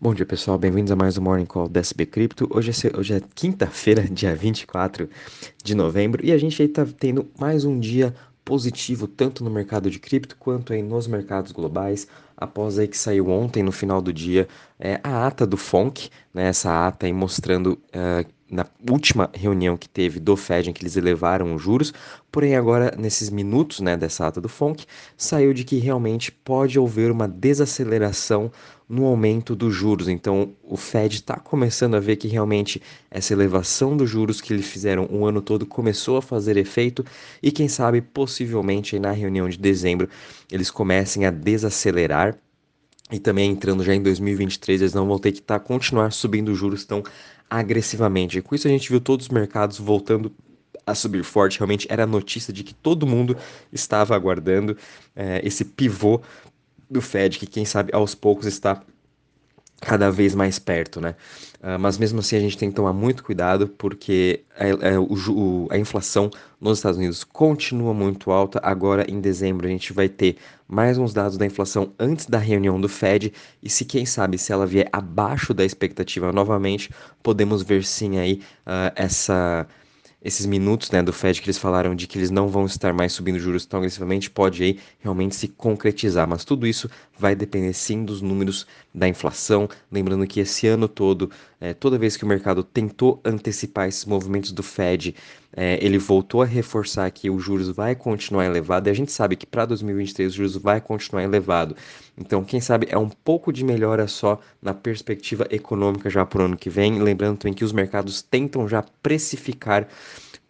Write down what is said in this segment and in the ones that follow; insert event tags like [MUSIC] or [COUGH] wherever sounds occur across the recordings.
Bom dia pessoal, bem-vindos a mais um Morning Call da SB Cripto. Hoje é, hoje é quinta-feira, [LAUGHS] dia 24 de novembro, e a gente aí tá tendo mais um dia positivo tanto no mercado de cripto quanto aí nos mercados globais, após aí que saiu ontem no final do dia é, a ata do FONC, né, essa ata aí mostrando uh, na última reunião que teve do Fed em que eles elevaram os juros, porém agora nesses minutos né, dessa ata do FONC, saiu de que realmente pode haver uma desaceleração no aumento dos juros. Então o Fed está começando a ver que realmente essa elevação dos juros que eles fizeram o ano todo começou a fazer efeito e quem sabe possivelmente na reunião de dezembro eles comecem a desacelerar e também entrando já em 2023, eles não vão ter que tá, continuar subindo os juros tão agressivamente. E com isso a gente viu todos os mercados voltando a subir forte. Realmente era a notícia de que todo mundo estava aguardando é, esse pivô do Fed, que quem sabe aos poucos está cada vez mais perto, né? Uh, mas mesmo assim a gente tem que tomar muito cuidado porque a, a, o, a, inflação nos Estados Unidos continua muito alta. Agora em dezembro a gente vai ter mais uns dados da inflação antes da reunião do Fed e se quem sabe se ela vier abaixo da expectativa novamente, podemos ver sim aí uh, essa esses minutos né, do Fed que eles falaram de que eles não vão estar mais subindo juros tão agressivamente, pode aí realmente se concretizar. Mas tudo isso vai depender sim dos números da inflação. Lembrando que esse ano todo, é, toda vez que o mercado tentou antecipar esses movimentos do Fed, é, ele voltou a reforçar que o juros vai continuar elevado. E a gente sabe que para 2023 o juros vai continuar elevado. Então, quem sabe é um pouco de melhora só na perspectiva econômica já para o ano que vem. Lembrando também que os mercados tentam já precificar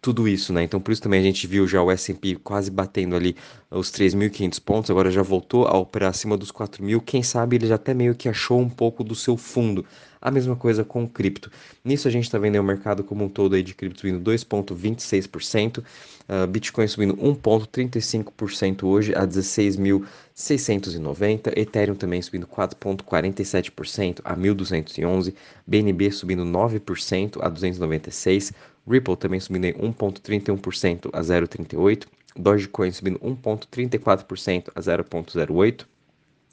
tudo isso, né? Então por isso também a gente viu já o S&P quase batendo ali os 3.500 pontos, agora já voltou a operar acima dos 4.000, quem sabe ele já até meio que achou um pouco do seu fundo. A mesma coisa com cripto. Nisso a gente está vendo o mercado como um todo aí de cripto subindo 2,26%, uh, Bitcoin subindo 1,35% hoje a 16.690, Ethereum também subindo 4,47% a 1.211, BNB subindo 9% a 296, Ripple também subindo 1,31% a 0,38%. Dogecoin subindo 1,34% a 0,08%.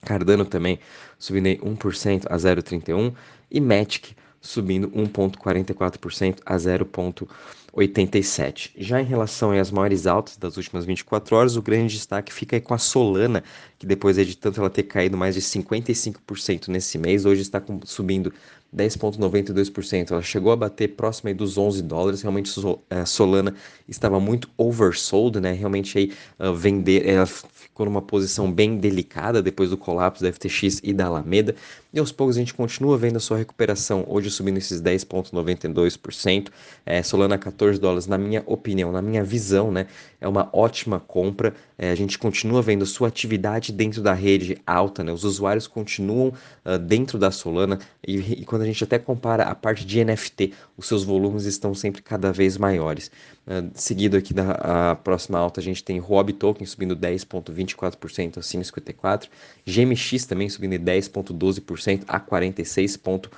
Cardano também subindo 1% a 0,31%. E Matic subindo 1,44% a 0,87%. Já em relação às maiores altas das últimas 24 horas, o grande destaque fica aí com a Solana, que depois de tanto ela ter caído mais de 55% nesse mês, hoje está subindo 10,92%. Ela chegou a bater próximo aí dos 11 dólares. Realmente eh, Solana estava muito oversold, né? Realmente aí uh, vender, ela ficou numa posição bem delicada depois do colapso da FTX e da Alameda. E aos poucos a gente continua vendo a sua recuperação, hoje subindo esses 10,92%. É, Solana 14 dólares, na minha opinião, na minha visão, né? É uma ótima compra. É, a gente continua vendo sua atividade dentro da rede alta, né? Os usuários continuam uh, dentro da Solana e, e quando a gente até compara a parte de NFT, os seus volumes estão sempre cada vez maiores. Uh, seguido aqui da próxima alta, a gente tem Huobi Token subindo 10,24% a 5,54%, GMX também subindo 10,12% a 46,43%.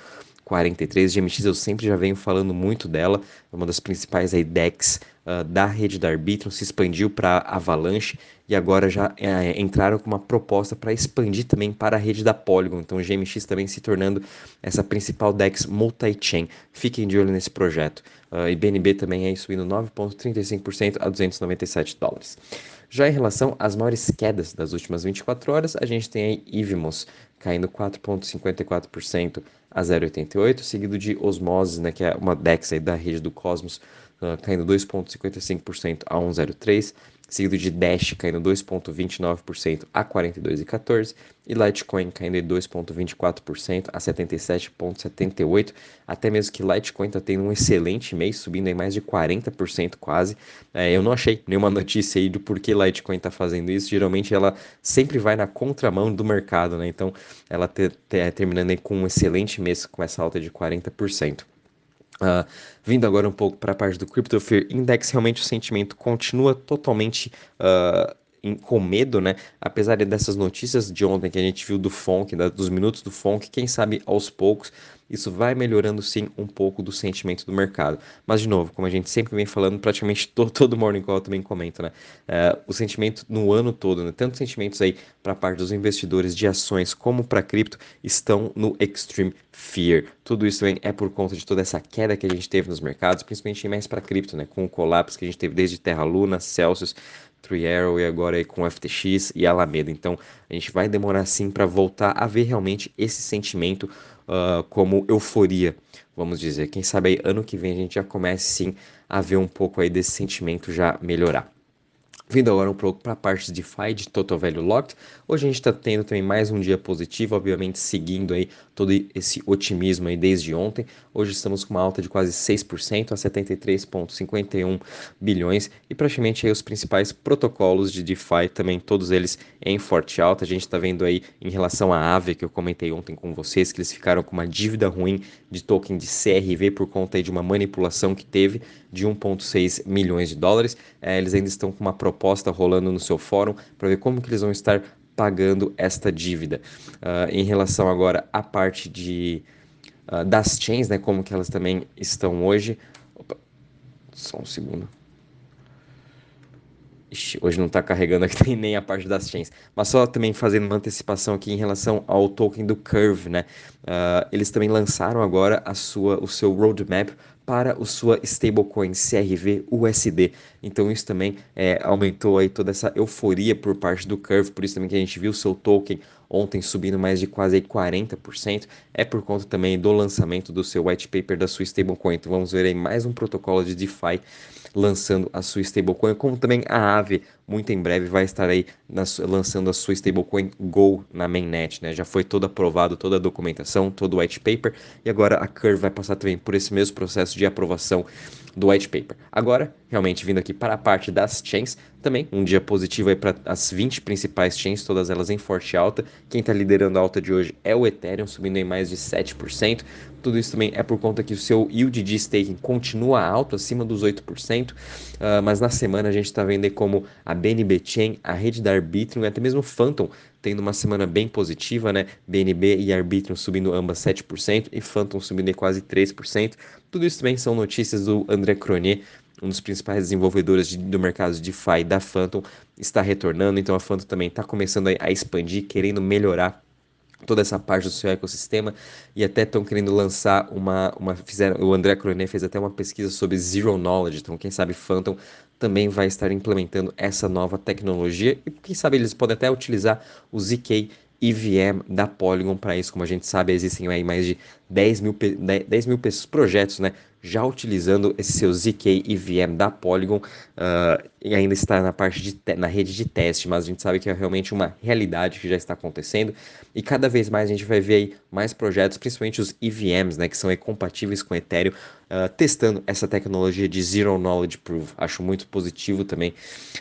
43. GMX eu sempre já venho falando muito dela, é uma das principais DEX uh, da rede da Arbitrum, se expandiu para Avalanche e agora já uh, entraram com uma proposta para expandir também para a rede da Polygon. Então o GMX também se tornando essa principal DEX multi-chain. Fiquem de olho nesse projeto. Uh, e BNB também aí subindo 9,35% a 297 dólares. Já em relação às maiores quedas das últimas 24 horas, a gente tem aí Ivimos caindo 4,54% a 0,88, seguido de Osmose, né, que é uma DEX da rede do Cosmos, uh, caindo 2,55% a 1,03, seguido de Dash caindo 2,29% a 42,14 e Litecoin caindo 2,24% a 77,78. Até mesmo que Litecoin está tendo um excelente mês, subindo em mais de 40% quase. É, eu não achei nenhuma notícia aí do porquê Litecoin está fazendo isso. Geralmente ela sempre vai na contramão do mercado, né? Então ela te, te, terminando com um excelente mês com essa alta de 40%. Uh, vindo agora um pouco para a parte do Crypto Fear Index, realmente o sentimento continua totalmente uh, em, com medo, né? Apesar dessas notícias de ontem que a gente viu do Fonk, da, dos minutos do Fonk, quem sabe aos poucos isso vai melhorando sim um pouco do sentimento do mercado. Mas, de novo, como a gente sempre vem falando, praticamente [LAUGHS] todo, todo Morning Call também comento, né? É, o sentimento no ano todo, né? Tanto sentimentos aí para a parte dos investidores de ações como para cripto estão no extreme fear. Tudo isso também é por conta de toda essa queda que a gente teve nos mercados, principalmente mais para cripto, né? Com o colapso que a gente teve desde Terra Luna, Celsius, Three Arrow e agora aí com FTX e Alameda. Então a gente vai demorar sim para voltar a ver realmente esse sentimento uh, como euforia, vamos dizer. Quem sabe aí ano que vem a gente já comece sim a ver um pouco aí desse sentimento já melhorar. Vindo agora um pouco para a parte de DeFi, de Total Value Locked, hoje a gente está tendo também mais um dia positivo, obviamente seguindo aí todo esse otimismo aí desde ontem. Hoje estamos com uma alta de quase 6% a 73,51 bilhões e praticamente aí os principais protocolos de DeFi também, todos eles em forte alta. A gente está vendo aí em relação à Aave, que eu comentei ontem com vocês, que eles ficaram com uma dívida ruim de token de CRV por conta aí de uma manipulação que teve de 1,6 milhões de dólares. É, eles ainda estão com uma proposta rolando no seu fórum para ver como que eles vão estar pagando esta dívida. Uh, em relação agora à parte de, uh, das chains, né, como que elas também estão hoje. Opa, só um segundo. Ixi, hoje não está carregando aqui [LAUGHS] nem a parte das chains. Mas só também fazendo uma antecipação aqui em relação ao token do Curve, né? Uh, eles também lançaram agora a sua, o seu roadmap para a sua stablecoin CRV USD. Então isso também é, aumentou aí toda essa euforia por parte do Curve, por isso também que a gente viu o seu token ontem subindo mais de quase 40%, é por conta também do lançamento do seu white paper da sua stablecoin. Então vamos ver aí mais um protocolo de DeFi lançando a sua stablecoin, como também a Aave muito em breve vai estar aí na, lançando a sua stablecoin Go na mainnet, né? Já foi todo aprovado, toda a documentação, todo o white paper e agora a Curve vai passar também por esse mesmo processo de aprovação do white paper. Agora, realmente vindo aqui para a parte das chains, também um dia positivo aí para as 20 principais chains, todas elas em forte alta. Quem está liderando a alta de hoje é o Ethereum, subindo em mais de 7%. Tudo isso também é por conta que o seu yield de staking continua alto, acima dos 8%, uh, ah, mas na semana a gente está vendo como a BNB Chain, a rede da Arbitrum e até mesmo Phantom tendo uma semana bem positiva, né? BNB e Arbitrum subindo ambas 7% e Phantom subindo quase 3%. Tudo isso também são notícias do André Cronier, um dos principais desenvolvedores de, do mercado de DeFi da Phantom, está retornando, então a Phantom também está começando a, a expandir, querendo melhorar toda essa parte do seu ecossistema e até estão querendo lançar uma, uma fizeram, o André Cronet fez até uma pesquisa sobre zero knowledge, então quem sabe Phantom também vai estar implementando essa nova tecnologia e quem sabe eles podem até utilizar o ZK EVM da Polygon para isso, como a gente sabe, existem aí mais de 10 mil, 10 mil projetos, né, já utilizando esse seu ZK EVM da Polygon uh, e ainda está na parte de na rede de teste, mas a gente sabe que é realmente uma realidade que já está acontecendo e cada vez mais a gente vai ver aí mais projetos, principalmente os EVMs, né, que são compatíveis com Ethereum, uh, testando essa tecnologia de Zero Knowledge Proof. Acho muito positivo também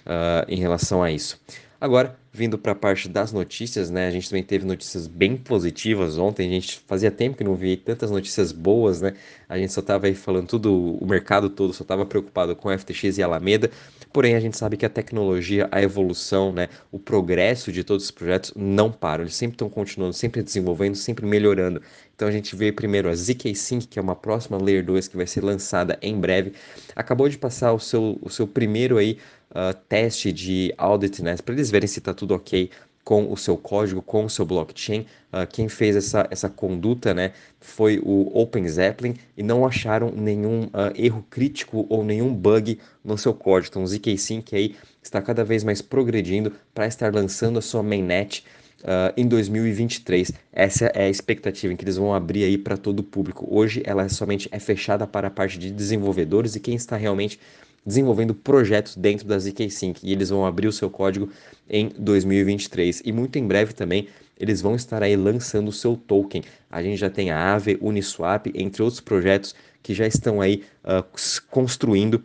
uh, em relação a isso. Agora, vindo para a parte das notícias, né? A gente também teve notícias bem positivas ontem. A gente fazia tempo que não via tantas notícias boas, né? A gente só estava aí falando tudo, o mercado todo só estava preocupado com FTX e Alameda. Porém, a gente sabe que a tecnologia, a evolução, né, o progresso de todos os projetos não param. Eles sempre estão continuando, sempre desenvolvendo, sempre melhorando. Então a gente vê primeiro a ZK Sync, que é uma próxima Layer 2 que vai ser lançada em breve. Acabou de passar o seu, o seu primeiro aí uh, teste de audit, né, para eles verem se está tudo ok com o seu código, com o seu blockchain. Uh, quem fez essa, essa conduta né, foi o Open Zeppelin e não acharam nenhum uh, erro crítico ou nenhum bug no seu código. Então o ZK-Sync aí está cada vez mais progredindo para estar lançando a sua mainnet Uh, em 2023. Essa é a expectativa em que eles vão abrir aí para todo o público. Hoje ela somente é fechada para a parte de desenvolvedores e quem está realmente desenvolvendo projetos dentro da ZK Sync e eles vão abrir o seu código em 2023 e muito em breve também eles vão estar aí lançando o seu token. A gente já tem a Aave, Uniswap, entre outros projetos que já estão aí uh, construindo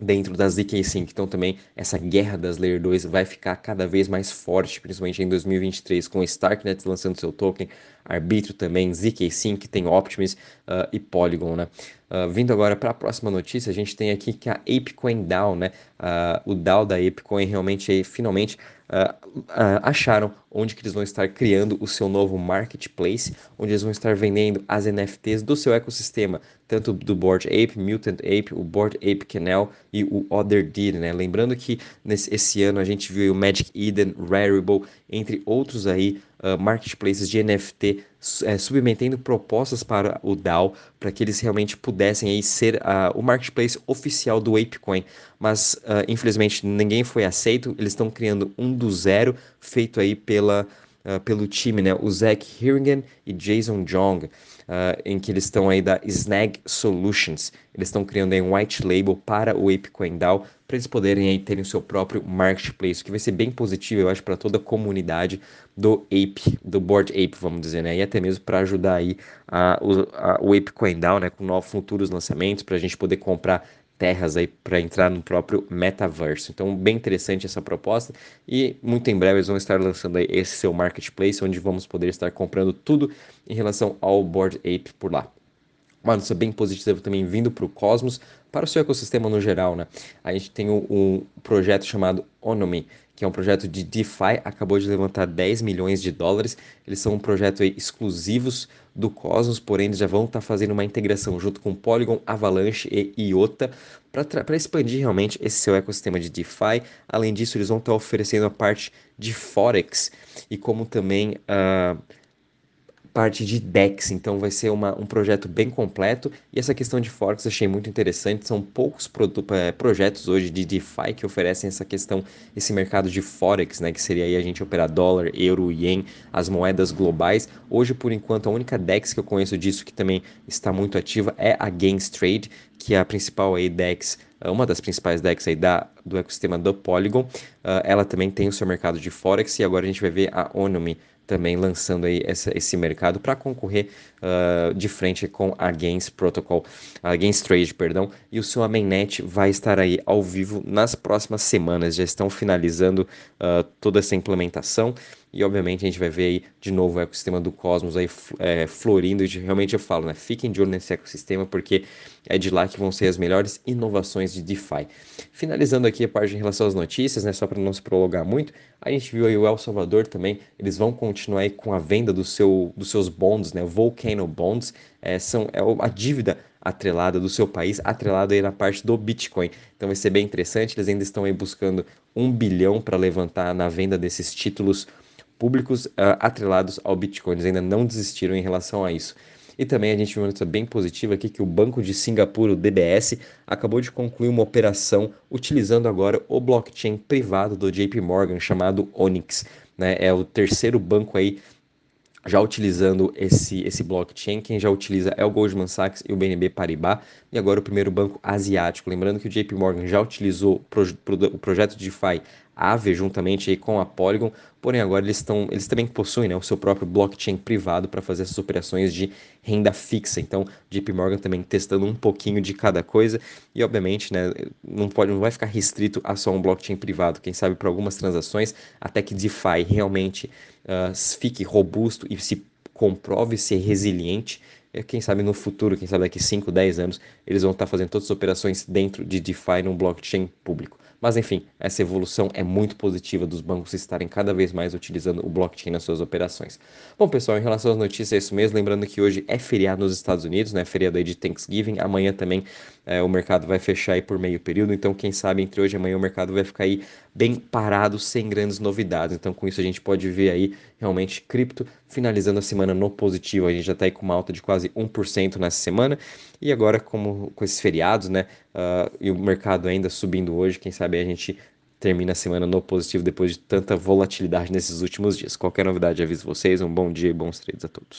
dentro das ZK Sync. Então também essa guerra das Layer 2 vai ficar cada vez mais forte, principalmente em 2023, com o Starknet lançando seu token, Arbitro também, ZK Sync, tem Optimus uh, e Polygon, né? Uh, vindo agora para a próxima notícia, a gente tem aqui que a ApeCoin DAO, né? Uh, o DAO da ApeCoin realmente aí, finalmente uh, acharam onde que eles vão estar criando o seu novo marketplace, onde eles vão estar vendendo as NFTs do seu ecossistema, tanto do Board Ape, Mutant Ape, o Board Ape Canal e o Other Deed, né? Lembrando que nesse esse ano a gente viu o Magic Eden, Rarible, entre outros aí uh, marketplaces de NFT é, submetendo propostas para o DAO para que eles realmente pudessem aí ser uh, o marketplace oficial do ApeCoin. Mas uh, infelizmente ninguém foi aceito. Eles estão criando um do zero, feito aí pela, pelo time, né? O Zach Hiringen e Jason Jong uh, em que eles estão aí da Snag Solutions. Eles estão criando aí um white label para o ApeCoin DAO, para eles poderem aí terem o seu próprio marketplace, que vai ser bem positivo, eu acho, para toda a comunidade do Ape, do Board Ape, vamos dizer, né? E até mesmo para ajudar aí a, a, o ApeCoin DAO, né? Com novos futuros lançamentos, para a gente poder comprar terras aí para entrar no próprio metaverso. Então, bem interessante essa proposta e muito em breve eles vão estar lançando aí esse seu marketplace onde vamos poder estar comprando tudo em relação ao Board Ape por lá. Uma notícia bem positiva também vindo para o Cosmos, para o seu ecossistema no geral, né? A gente tem um, um projeto chamado Onomy, que é um projeto de DeFi, acabou de levantar 10 milhões de dólares. Eles são um projeto exclusivos do Cosmos, porém eles já vão estar tá fazendo uma integração junto com Polygon, Avalanche e IOTA para expandir realmente esse seu ecossistema de DeFi. Além disso, eles vão estar tá oferecendo a parte de Forex e como também uh, parte de DEX, então vai ser uma, um projeto bem completo. E essa questão de Forex eu achei muito interessante. São poucos é, projetos hoje de DeFi que oferecem essa questão, esse mercado de Forex, né? Que seria aí a gente operar dólar, euro, yen, as moedas globais. Hoje, por enquanto, a única DEX que eu conheço disso que também está muito ativa é a Gains Trade, que é a principal aí DEX uma das principais DEX aí da, do ecossistema do Polygon. Uh, ela também tem o seu mercado de Forex e agora a gente vai ver a Onomy também lançando aí essa, esse mercado para concorrer uh, de frente com a Gains Protocol, a Gains Trade, perdão, e o seu mainnet vai estar aí ao vivo nas próximas semanas, já estão finalizando uh, toda essa implementação e obviamente a gente vai ver aí de novo o ecossistema do Cosmos aí é, florindo e realmente eu falo, né, fiquem de olho nesse ecossistema porque é de lá que vão ser as melhores inovações de DeFi. Finalizando aqui a parte em relação às notícias, né, só para não se prolongar muito, a gente viu aí o El Salvador também, eles vão continuar aí com a venda do seu, dos seus bonds, né, Volcano Bonds, é, são, é a dívida atrelada do seu país, atrelada aí na parte do Bitcoin. Então vai ser bem interessante, eles ainda estão aí buscando um bilhão para levantar na venda desses títulos públicos uh, atrelados ao Bitcoin. Ainda não desistiram em relação a isso. E também a gente viu uma notícia bem positiva aqui que o Banco de Singapura, o DBS, acabou de concluir uma operação utilizando agora o blockchain privado do JP Morgan chamado Onyx. Né? É o terceiro banco aí já utilizando esse, esse blockchain. Quem já utiliza é o Goldman Sachs e o BNB Paribas, e agora o primeiro banco asiático. Lembrando que o JP Morgan já utilizou o projeto de DeFi Aave juntamente aí com a Polygon, porém agora eles, estão, eles também possuem né, o seu próprio blockchain privado para fazer essas operações de renda fixa. Então, JP Morgan também testando um pouquinho de cada coisa e obviamente né, não, pode, não vai ficar restrito a só um blockchain privado. Quem sabe para algumas transações, até que DeFi realmente uh, fique robusto e se comprove ser resiliente, quem sabe no futuro, quem sabe daqui 5, 10 anos, eles vão estar fazendo todas as operações dentro de DeFi num blockchain público. Mas enfim, essa evolução é muito positiva dos bancos estarem cada vez mais utilizando o blockchain nas suas operações. Bom, pessoal, em relação às notícias, é isso mesmo. Lembrando que hoje é feriado nos Estados Unidos, né? Feriado aí de Thanksgiving. Amanhã também é, o mercado vai fechar aí por meio período. Então, quem sabe entre hoje e amanhã o mercado vai ficar aí bem parado, sem grandes novidades. Então, com isso, a gente pode ver aí realmente cripto finalizando a semana no positivo. A gente já está aí com uma alta de quase 1% nessa semana. E agora, como com esses feriados, né? Uh, e o mercado ainda subindo hoje, quem sabe a gente termina a semana no positivo depois de tanta volatilidade nesses últimos dias. Qualquer novidade, aviso vocês. Um bom dia e bons trades a todos.